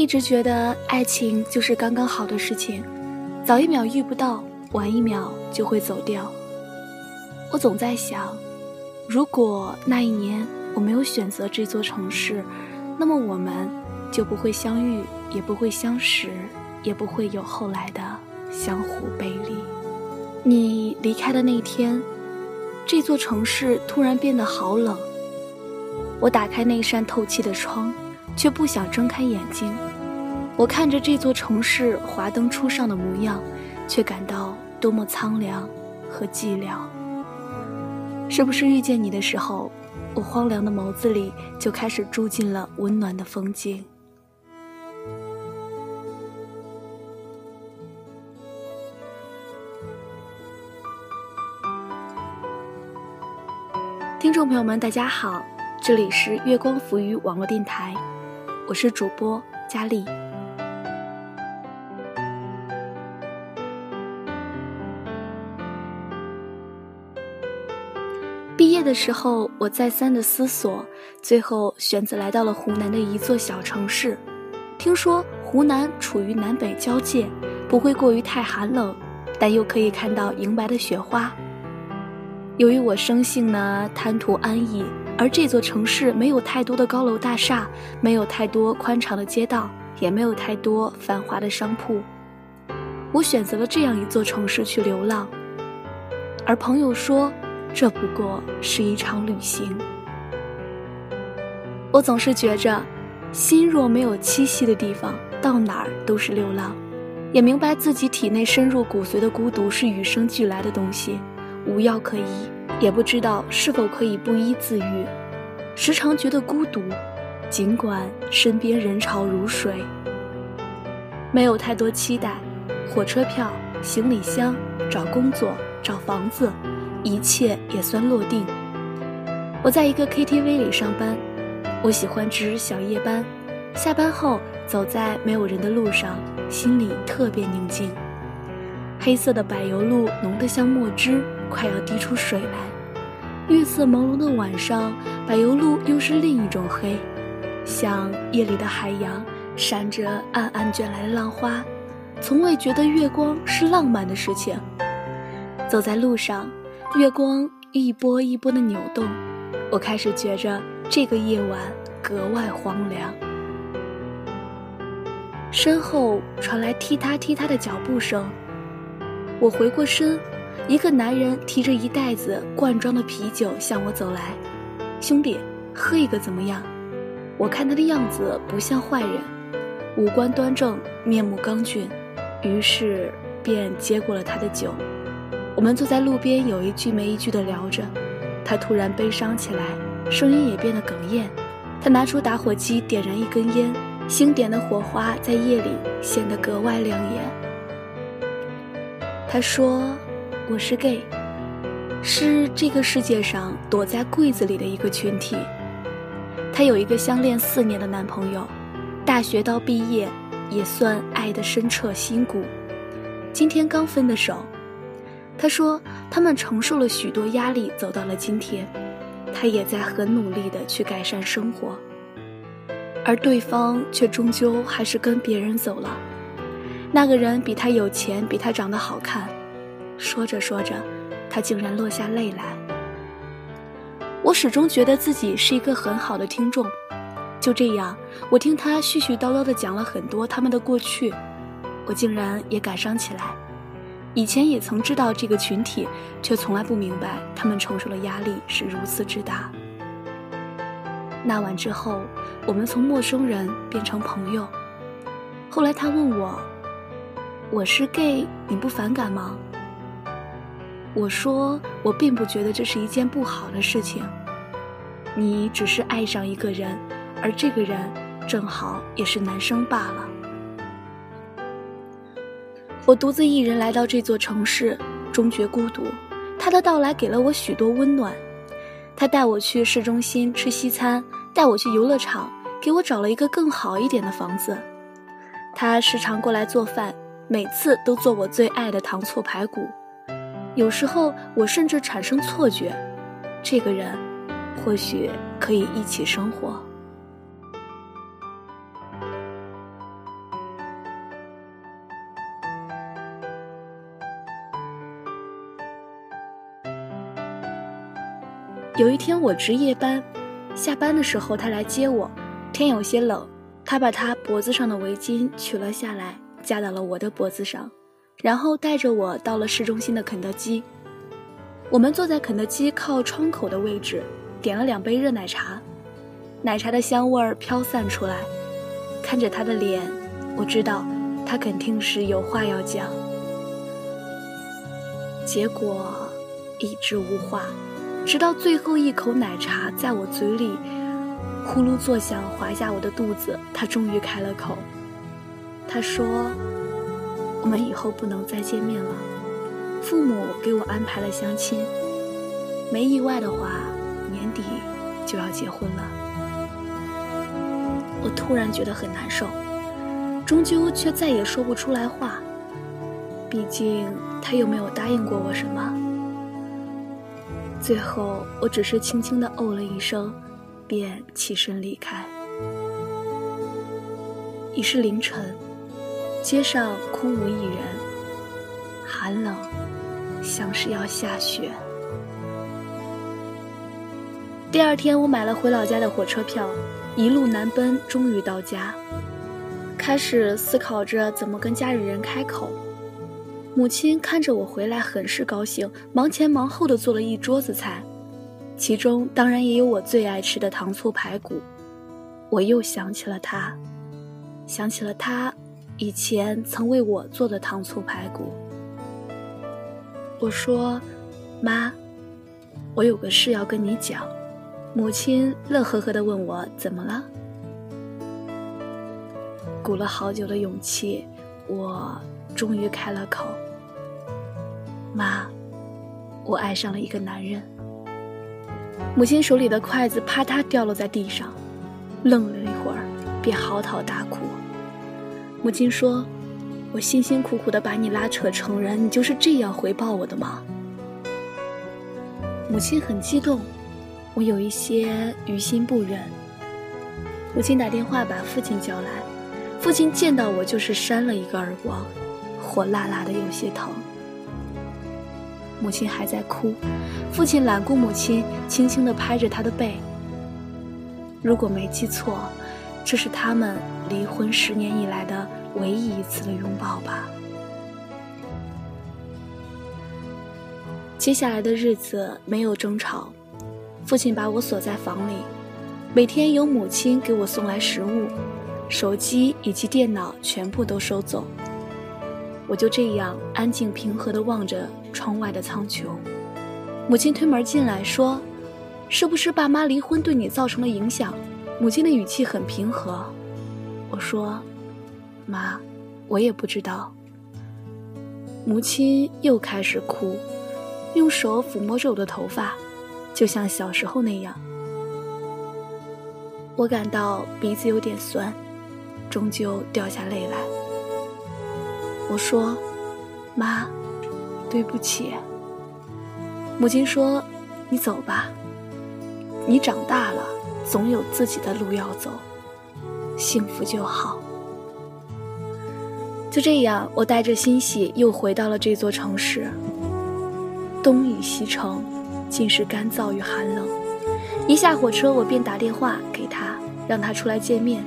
一直觉得爱情就是刚刚好的事情，早一秒遇不到，晚一秒就会走掉。我总在想，如果那一年我没有选择这座城市，那么我们就不会相遇，也不会相识，也不会有后来的相互背离。你离开的那天，这座城市突然变得好冷。我打开那扇透气的窗，却不想睁开眼睛。我看着这座城市华灯初上的模样，却感到多么苍凉和寂寥。是不是遇见你的时候，我荒凉的眸子里就开始住进了温暖的风景？听众朋友们，大家好。这里是月光浮语网络电台，我是主播佳丽。毕业的时候，我再三的思索，最后选择来到了湖南的一座小城市。听说湖南处于南北交界，不会过于太寒冷，但又可以看到银白的雪花。由于我生性呢贪图安逸。而这座城市没有太多的高楼大厦，没有太多宽敞的街道，也没有太多繁华的商铺。我选择了这样一座城市去流浪，而朋友说，这不过是一场旅行。我总是觉着，心若没有栖息的地方，到哪儿都是流浪。也明白自己体内深入骨髓的孤独是与生俱来的东西，无药可医。也不知道是否可以不医自愈，时常觉得孤独，尽管身边人潮如水。没有太多期待，火车票、行李箱、找工作、找房子，一切也算落定。我在一个 KTV 里上班，我喜欢值小夜班，下班后走在没有人的路上，心里特别宁静。黑色的柏油路浓得像墨汁，快要滴出水来。月色朦胧的晚上，柏油路又是另一种黑，像夜里的海洋，闪着暗暗卷来的浪花。从未觉得月光是浪漫的事情。走在路上，月光一波一波的扭动，我开始觉着这个夜晚格外荒凉。身后传来踢踏踢踏的脚步声，我回过身。一个男人提着一袋子罐装的啤酒向我走来，兄弟，喝一个怎么样？我看他的样子不像坏人，五官端正，面目刚俊，于是便接过了他的酒。我们坐在路边，有一句没一句的聊着。他突然悲伤起来，声音也变得哽咽。他拿出打火机点燃一根烟，星点的火花在夜里显得格外亮眼。他说。我是 gay，是这个世界上躲在柜子里的一个群体。她有一个相恋四年的男朋友，大学到毕业也算爱得深彻心骨。今天刚分的手。他说他们承受了许多压力，走到了今天。他也在很努力的去改善生活，而对方却终究还是跟别人走了。那个人比他有钱，比他长得好看。说着说着，他竟然落下泪来。我始终觉得自己是一个很好的听众，就这样，我听他絮絮叨叨地讲了很多他们的过去，我竟然也感伤起来。以前也曾知道这个群体，却从来不明白他们承受的压力是如此之大。那晚之后，我们从陌生人变成朋友。后来他问我：“我是 gay，你不反感吗？”我说，我并不觉得这是一件不好的事情。你只是爱上一个人，而这个人正好也是男生罢了。我独自一人来到这座城市，终觉孤独。他的到来给了我许多温暖。他带我去市中心吃西餐，带我去游乐场，给我找了一个更好一点的房子。他时常过来做饭，每次都做我最爱的糖醋排骨。有时候我甚至产生错觉，这个人或许可以一起生活。有一天我值夜班，下班的时候他来接我，天有些冷，他把他脖子上的围巾取了下来，架到了我的脖子上，然后带着我到了市中心的肯德基。我们坐在肯德基靠窗口的位置，点了两杯热奶茶，奶茶的香味儿飘散出来。看着他的脸，我知道他肯定是有话要讲。结果一直无话，直到最后一口奶茶在我嘴里呼噜作响，滑下我的肚子，他终于开了口。他说：“我们以后不能再见面了。”父母给我安排了相亲，没意外的话，年底就要结婚了。我突然觉得很难受，终究却再也说不出来话。毕竟他又没有答应过我什么。最后，我只是轻轻的哦了一声，便起身离开。已是凌晨，街上空无一人，寒冷。像是要下雪。第二天，我买了回老家的火车票，一路南奔，终于到家。开始思考着怎么跟家里人开口。母亲看着我回来，很是高兴，忙前忙后的做了一桌子菜，其中当然也有我最爱吃的糖醋排骨。我又想起了他，想起了他以前曾为我做的糖醋排骨。我说：“妈，我有个事要跟你讲。”母亲乐呵呵的问我：“怎么了？”鼓了好久的勇气，我终于开了口：“妈，我爱上了一个男人。”母亲手里的筷子啪嗒掉落在地上，愣了一会儿，便嚎啕大哭。母亲说。我辛辛苦苦的把你拉扯成人，你就是这样回报我的吗？母亲很激动，我有一些于心不忍。母亲打电话把父亲叫来，父亲见到我就是扇了一个耳光，火辣辣的有些疼。母亲还在哭，父亲揽过母亲，轻轻的拍着她的背。如果没记错，这是他们离婚十年以来的。唯一一次的拥抱吧。接下来的日子没有争吵，父亲把我锁在房里，每天由母亲给我送来食物，手机以及电脑全部都收走。我就这样安静平和地望着窗外的苍穹。母亲推门进来，说：“是不是爸妈离婚对你造成了影响？”母亲的语气很平和。我说。妈，我也不知道。母亲又开始哭，用手抚摸着我的头发，就像小时候那样。我感到鼻子有点酸，终究掉下泪来。我说：“妈，对不起。”母亲说：“你走吧，你长大了，总有自己的路要走，幸福就好。”就这样，我带着欣喜又回到了这座城市。东已西城，尽是干燥与寒冷。一下火车，我便打电话给他，让他出来见面。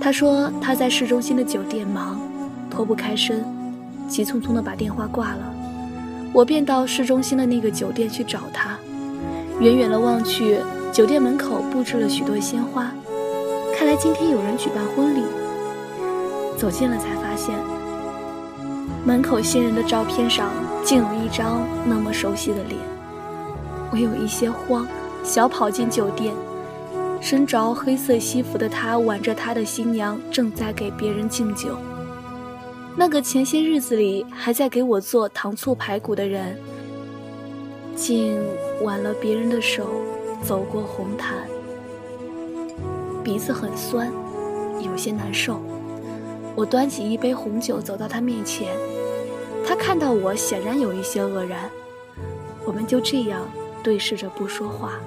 他说他在市中心的酒店忙，脱不开身，急匆匆地把电话挂了。我便到市中心的那个酒店去找他。远远的望去，酒店门口布置了许多鲜花，看来今天有人举办婚礼。走近了才发现，门口新人的照片上竟有一张那么熟悉的脸。我有一些慌，小跑进酒店，身着黑色西服的他挽着他的新娘，正在给别人敬酒。那个前些日子里还在给我做糖醋排骨的人，竟挽了别人的手走过红毯。鼻子很酸，有些难受。我端起一杯红酒，走到他面前。他看到我，显然有一些愕然。我们就这样对视着不说话。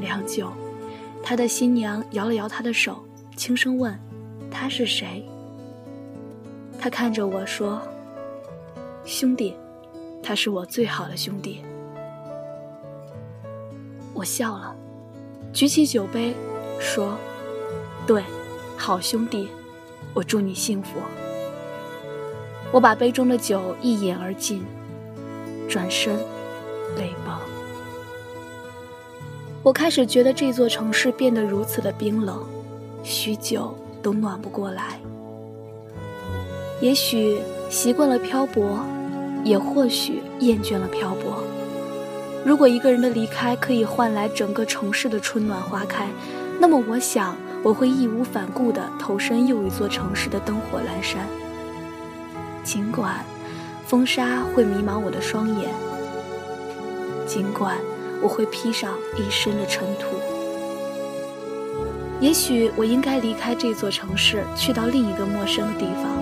良久，他的新娘摇了摇他的手，轻声问：“他是谁？”他看着我说：“兄弟，他是我最好的兄弟。”我笑了，举起酒杯，说：“对，好兄弟，我祝你幸福。”我把杯中的酒一饮而尽，转身，泪崩。我开始觉得这座城市变得如此的冰冷，许久都暖不过来。也许习惯了漂泊，也或许厌倦了漂泊。如果一个人的离开可以换来整个城市的春暖花开，那么我想我会义无反顾地投身又一座城市的灯火阑珊。尽管风沙会迷茫我的双眼，尽管我会披上一身的尘土。也许我应该离开这座城市，去到另一个陌生的地方，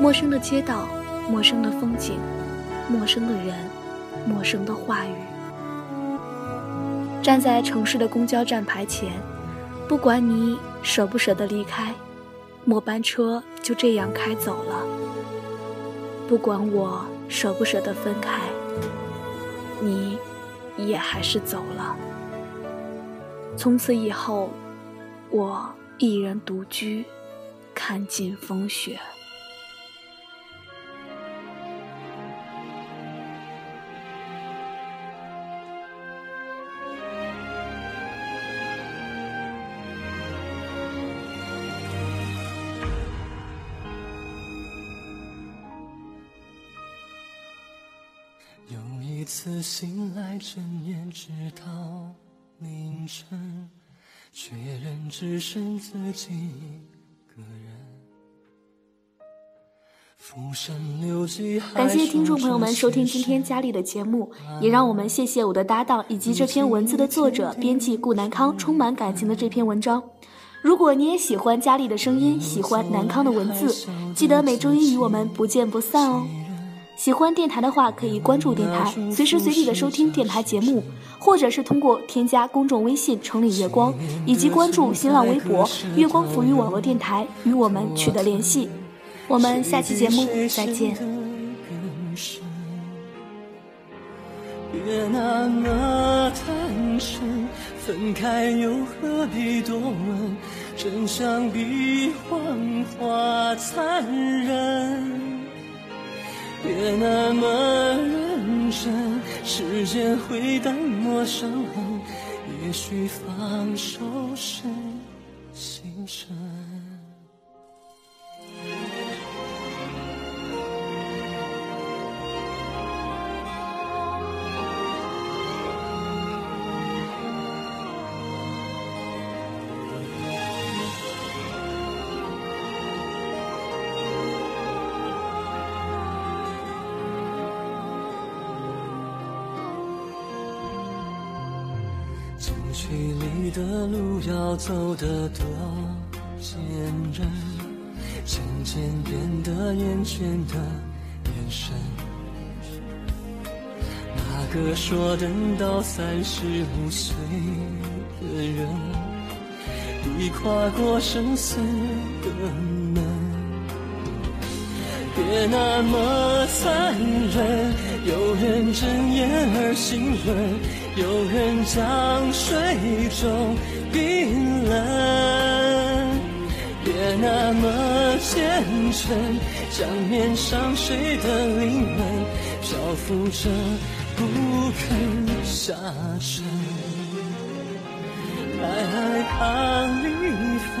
陌生的街道，陌生的风景，陌生的人，陌生的话语。站在城市的公交站牌前，不管你舍不舍得离开，末班车就这样开走了。不管我舍不舍得分开，你也还是走了。从此以后，我一人独居，看尽风雪。次醒来，睁眼直到凌晨，确认只剩自己。感谢听众朋友们收听今天佳丽的节目，也让我们谢谢我的搭档以及这篇文字的作者、编辑顾南康充满感情的这篇文章。如果你也喜欢佳丽的声音，喜欢南康的文字，记得每周一与我们不见不散哦。喜欢电台的话，可以关注电台，随时随地的收听电台节目，或者是通过添加公众微信“城里月光”，以及关注新浪微博“月光浮语网络电台”与我们取得联系。我们下期节目再见。别那么分开又何必多问？真相比谎话残忍。别那么认真，时间会淡漠伤痕，也许放手是心声。距离的路要走得多坚韧，渐渐变得厌倦的眼神。那个说等到三十五岁的人，已跨过生死的门。别那么残忍，有人睁眼而心冷。有人将水中冰冷，别那么虔诚，将面上水的灵魂漂浮着不肯下沉。爱害怕离分，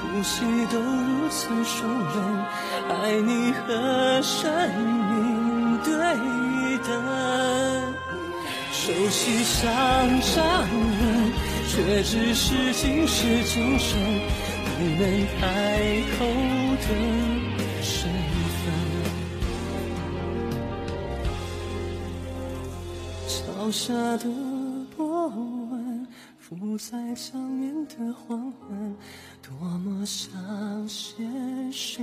呼吸都如此熟稔，爱你和生命对。熟悉像伤人，却只是今世今生不能开口的身份。桥下的波纹，浮在江面的黄昏，多么像现实。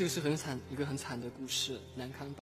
这个是很惨一个很惨的故事，南康。